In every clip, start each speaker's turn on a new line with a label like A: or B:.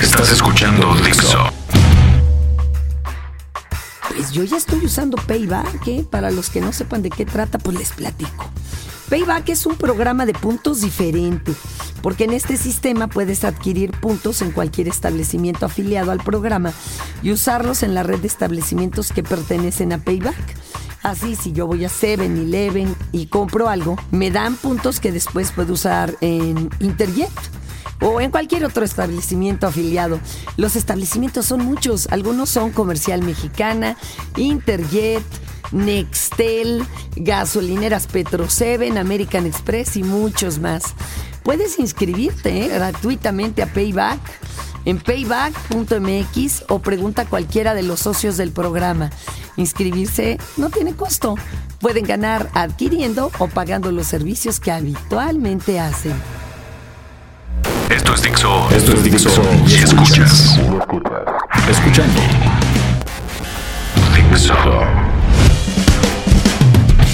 A: Estás escuchando Dixo.
B: Pues yo ya estoy usando Payback, ¿eh? Para los que no sepan de qué trata, pues les platico. Payback es un programa de puntos diferente, porque en este sistema puedes adquirir puntos en cualquier establecimiento afiliado al programa y usarlos en la red de establecimientos que pertenecen a Payback. Así, si yo voy a 7-Eleven y compro algo, me dan puntos que después puedo usar en Interjet o en cualquier otro establecimiento afiliado. Los establecimientos son muchos, algunos son Comercial Mexicana, Interjet, Nextel, gasolineras Petro 7, American Express y muchos más. Puedes inscribirte ¿eh? gratuitamente a Payback en payback.mx o pregunta a cualquiera de los socios del programa. Inscribirse no tiene costo. Pueden ganar adquiriendo o pagando los servicios que habitualmente hacen.
A: Esto es Dixo. Esto es Dixo. Y escuchas.
C: Escuchando.
A: Dixo.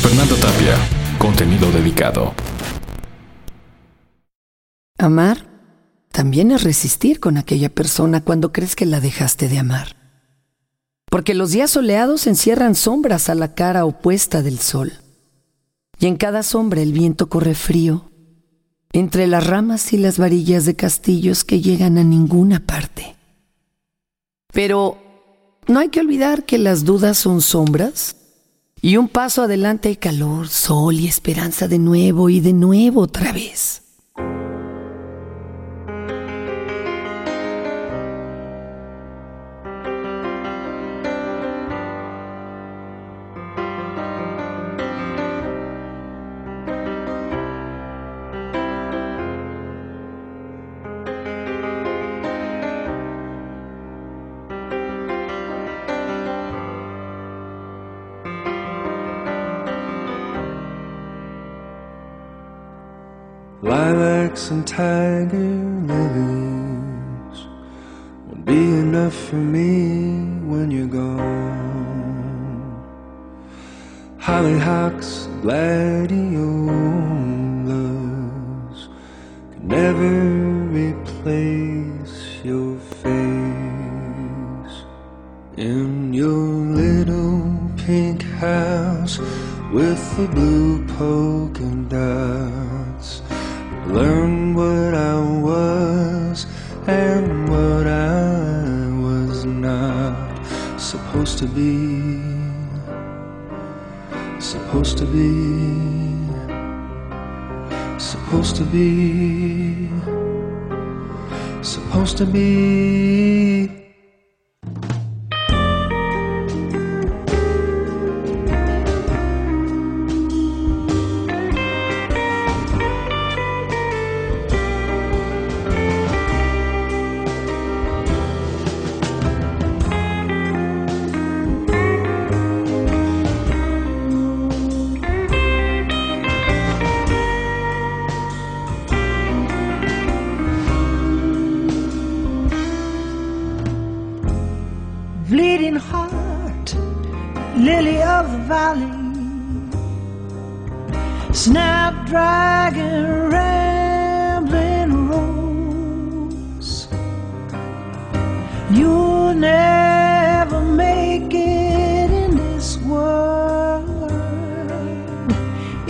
C: Fernando Tapia. Contenido dedicado.
B: Amar también es resistir con aquella persona cuando crees que la dejaste de amar. Porque los días soleados encierran sombras a la cara opuesta del sol. Y en cada sombra el viento corre frío, entre las ramas y las varillas de castillos que llegan a ninguna parte. Pero no hay que olvidar que las dudas son sombras y un paso adelante hay calor, sol y esperanza de nuevo y de nuevo otra vez.
D: Lilacs and tiger lilies won't be enough for me when you're gone. Hollyhocks, gladiolas can never replace your face in your little pink house with the blue Supposed to be. Supposed to be.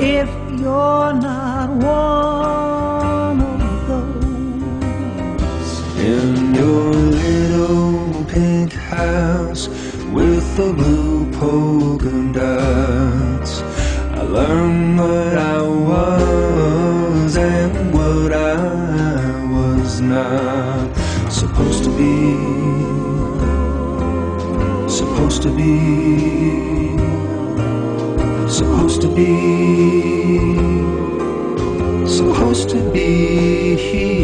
E: If you're not one of those.
D: in your little pink house with the blue polka dots. I learned what I was and what I was not supposed to be. Supposed to be be, so to be.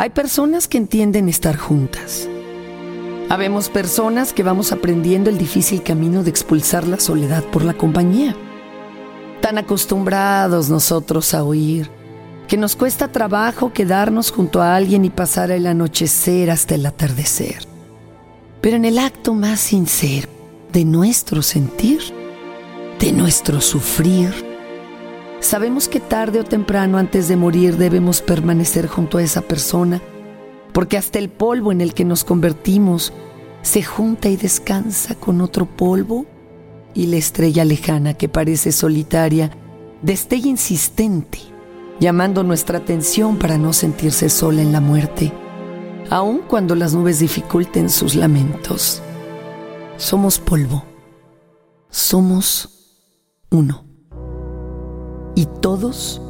B: Hay personas que entienden estar juntas. Habemos personas que vamos aprendiendo el difícil camino de expulsar la soledad por la compañía. Tan acostumbrados nosotros a oír que nos cuesta trabajo quedarnos junto a alguien y pasar el anochecer hasta el atardecer. Pero en el acto más sincero de nuestro sentir, de nuestro sufrir, sabemos que tarde o temprano antes de morir debemos permanecer junto a esa persona, porque hasta el polvo en el que nos convertimos se junta y descansa con otro polvo y la estrella lejana que parece solitaria destella insistente, llamando nuestra atención para no sentirse sola en la muerte, aun cuando las nubes dificulten sus lamentos. Somos polvo, somos uno. Y todos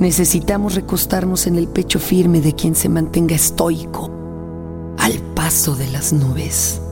B: necesitamos recostarnos en el pecho firme de quien se mantenga estoico al paso de las nubes.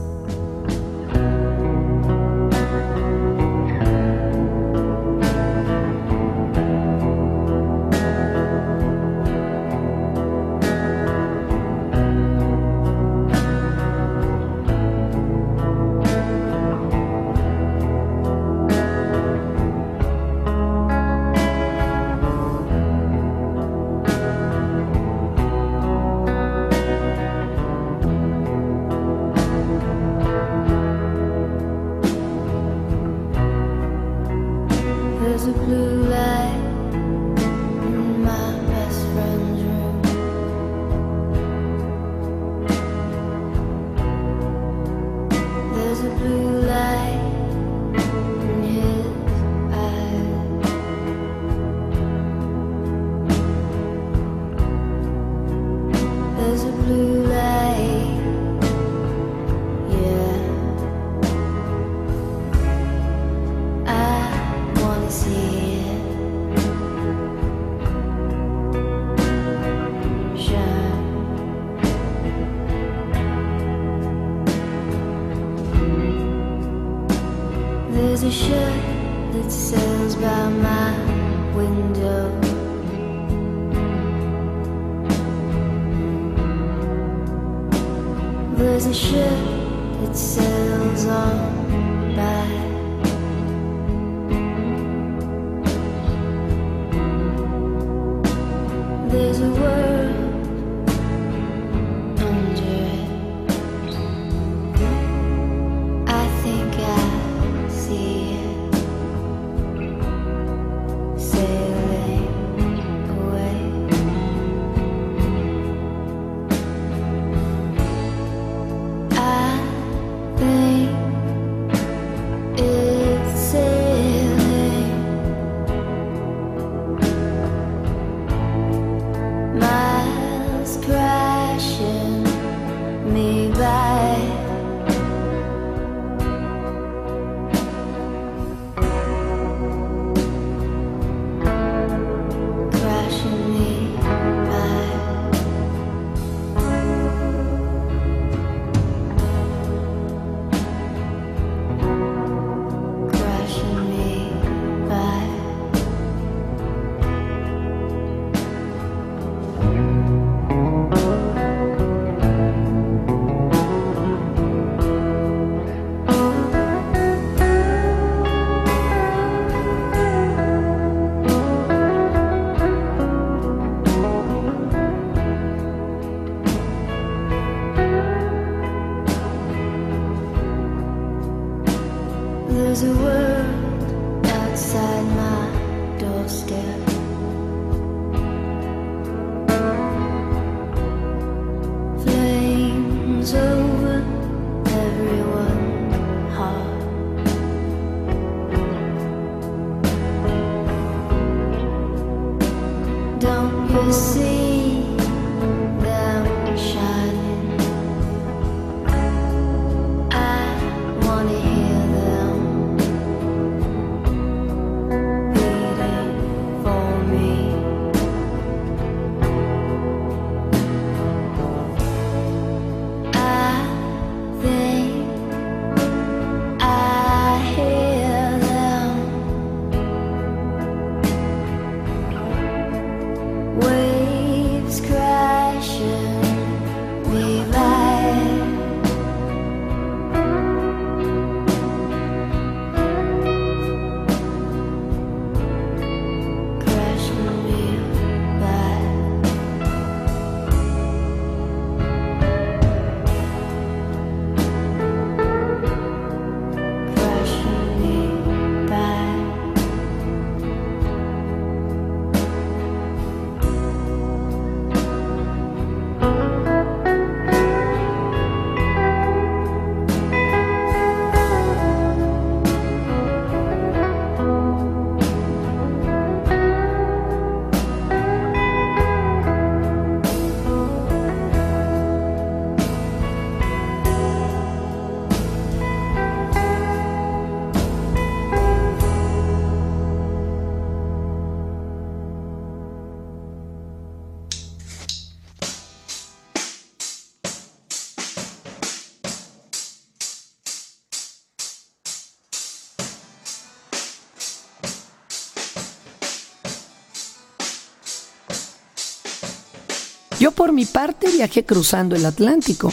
B: Yo por mi parte viajé cruzando el Atlántico,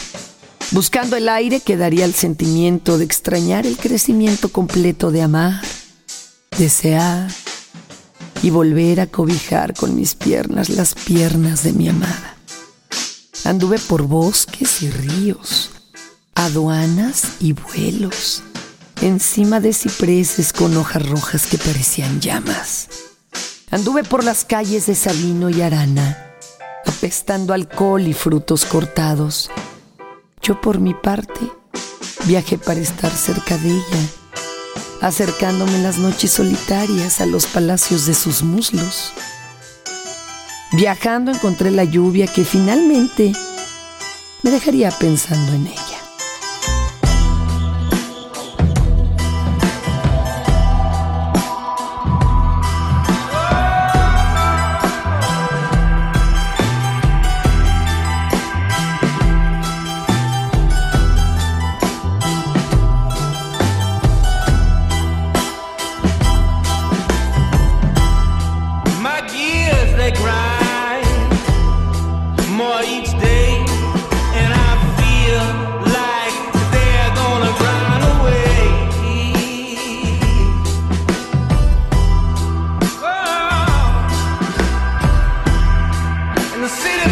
B: buscando el aire que daría el sentimiento de extrañar el crecimiento completo de amar, desear y volver a cobijar con mis piernas las piernas de mi amada. Anduve por bosques y ríos, aduanas y vuelos, encima de cipreses con hojas rojas que parecían llamas. Anduve por las calles de Sabino y Arana, apestando alcohol y frutos cortados. Yo por mi parte viajé para estar cerca de ella, acercándome en las noches solitarias a los palacios de sus muslos. Viajando encontré la lluvia que finalmente me dejaría pensando en ella.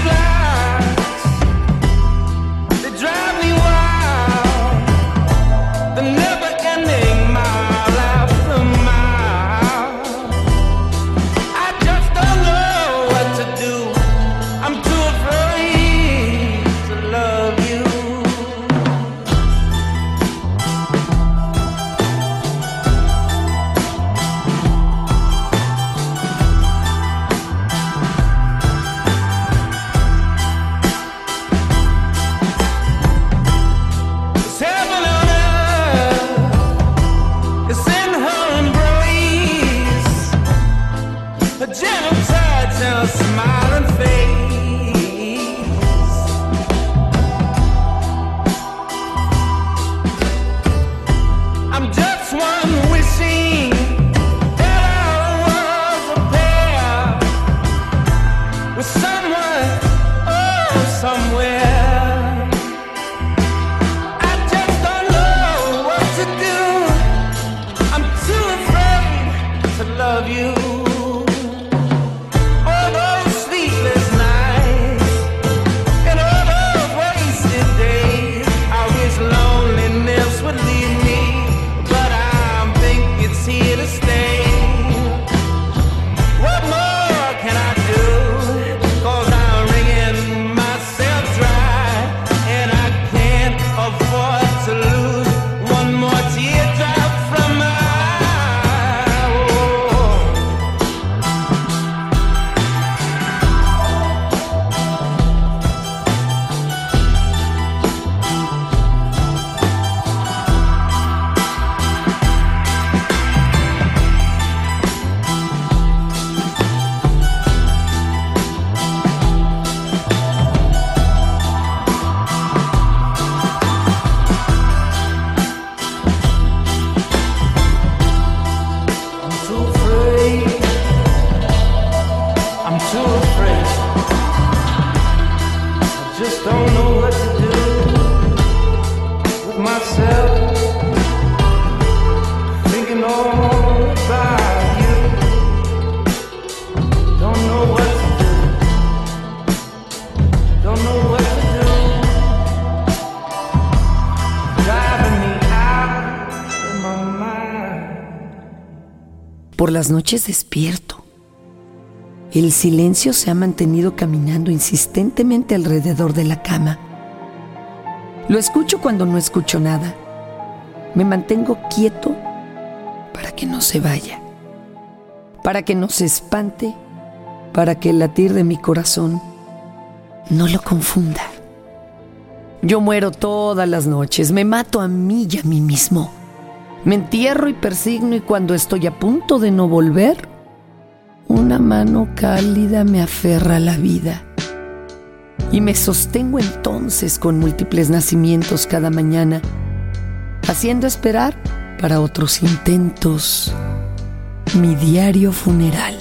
F: fly. with
G: some las noches despierto. El silencio se ha mantenido caminando insistentemente alrededor de la cama. Lo escucho cuando no escucho nada. Me mantengo quieto para que no se vaya, para que no se espante, para que el latir de mi corazón no lo confunda. Yo muero todas las noches, me mato a mí y a mí mismo. Me entierro y persigno y cuando estoy a punto de no volver, una mano cálida me aferra a la vida. Y me sostengo entonces con múltiples nacimientos cada mañana, haciendo esperar para otros intentos mi diario funeral.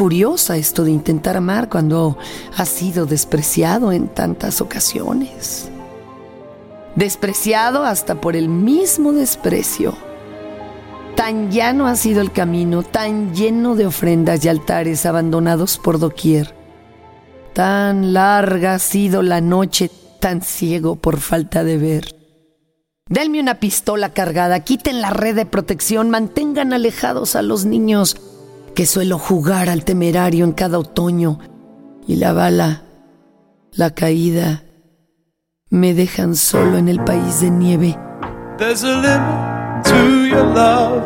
G: Curiosa esto de intentar amar cuando has sido despreciado en tantas ocasiones. Despreciado hasta por el mismo desprecio.
B: Tan llano ha sido el camino, tan lleno de ofrendas y altares abandonados por doquier. Tan larga ha sido la noche, tan ciego por falta de ver. Denme una pistola cargada, quiten la red de protección, mantengan alejados a los niños, que suelo jugar al temerario en cada otoño, y la bala, la caída, me dejan solo en el país de nieve.
H: There's a limit to your love.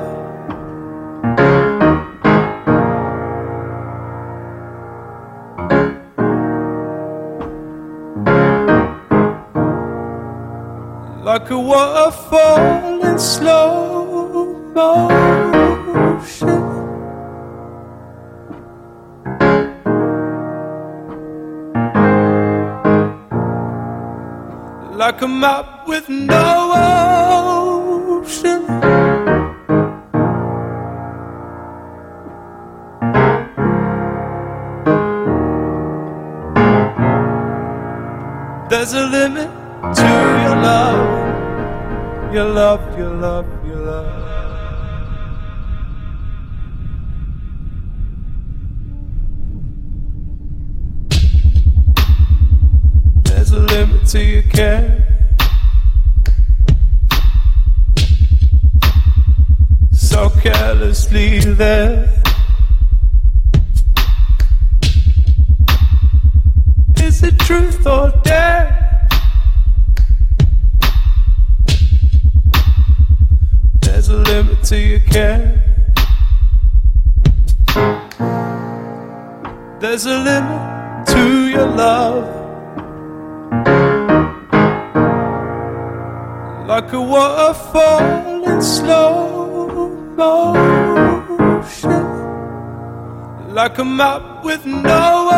H: Like a waterfall in slow. Like a map with no ocean. There's a limit to your love, your love, your love, your love. Limit to your care. So carelessly there. Is it truth or dare? There's a limit to your care. There's a limit to your love. Like a waterfall in slow motion. Like a map with no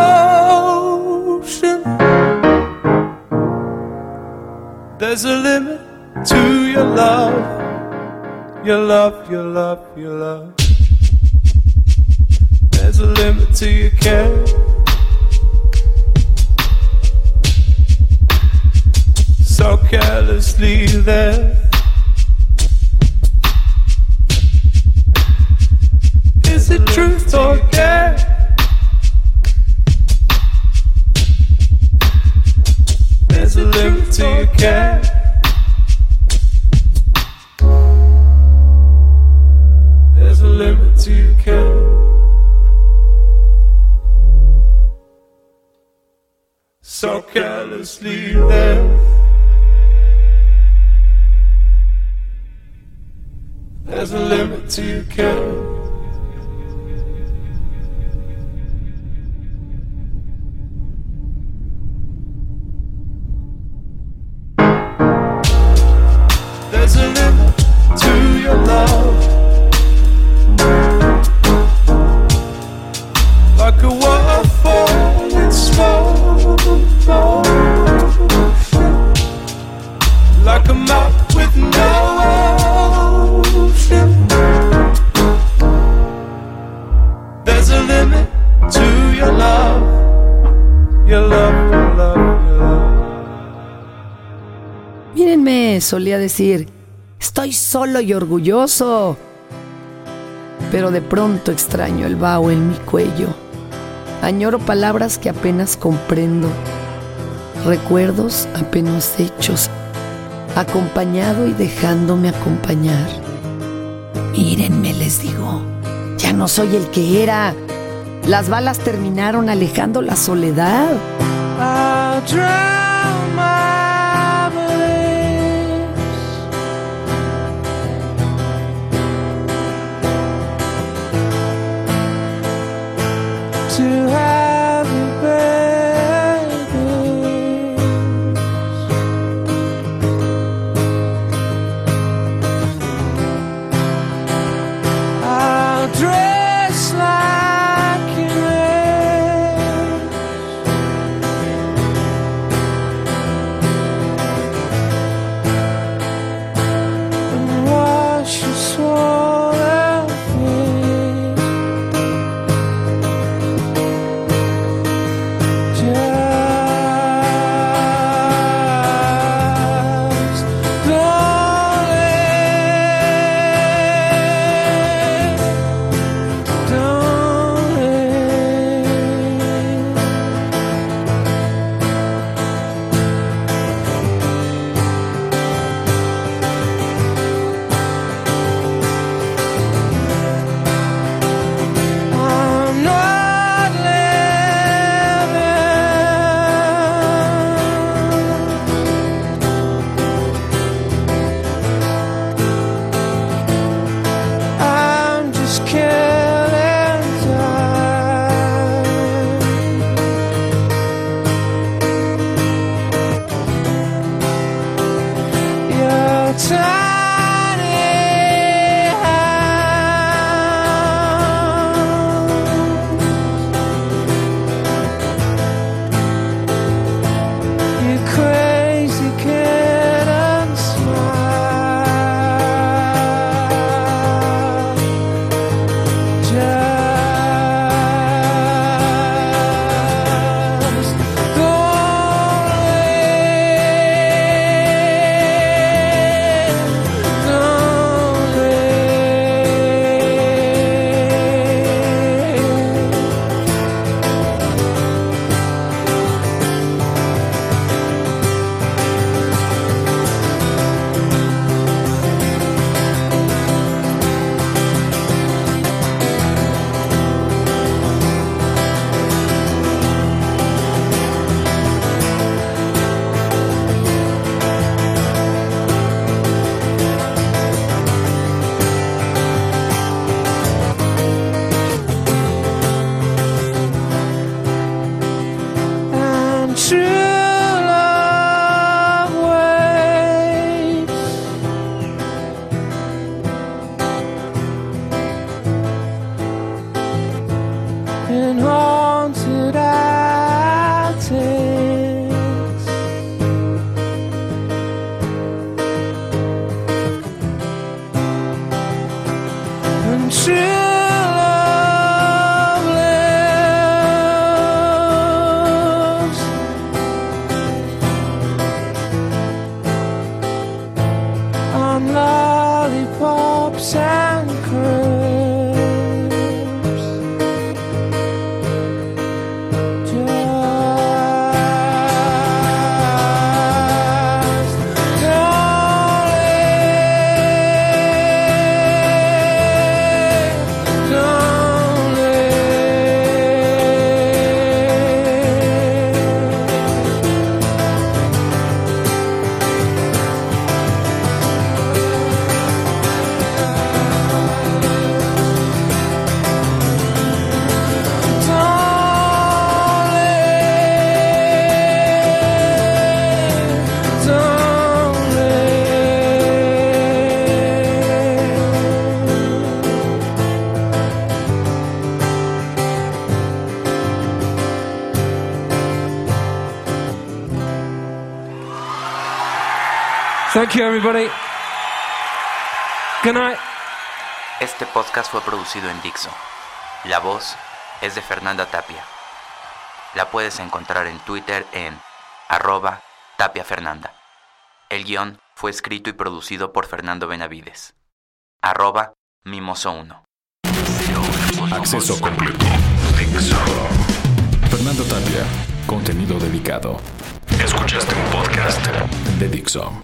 H: ocean. There's a limit to your love. Your love, your love, your love. There's a limit to your care. So carelessly there. Is it truth or dare? There's a limit to your care. There's a limit to your care. So carelessly there. There's a limit to your care. There's a limit to your love. Like a waterfall in slow motion. Like a map with no
B: Solía decir, estoy solo y orgulloso. Pero de pronto extraño el vaho en mi cuello. Añoro palabras que apenas comprendo. Recuerdos apenas hechos. Acompañado y dejándome acompañar. Mírenme, les digo. Ya no soy el que era. Las balas terminaron alejando la soledad.
E: In haunted
I: Thank you, everybody. Good night.
J: Este podcast fue producido en Dixo. La voz es de Fernanda Tapia. La puedes encontrar en Twitter en arroba Tapia Fernanda. El guion fue escrito y producido por Fernando Benavides. Arroba Mimoso1.
C: Acceso completo.
A: Dixo.
C: Fernando Tapia. Contenido dedicado.
A: Escuchaste un podcast
C: de Dixo.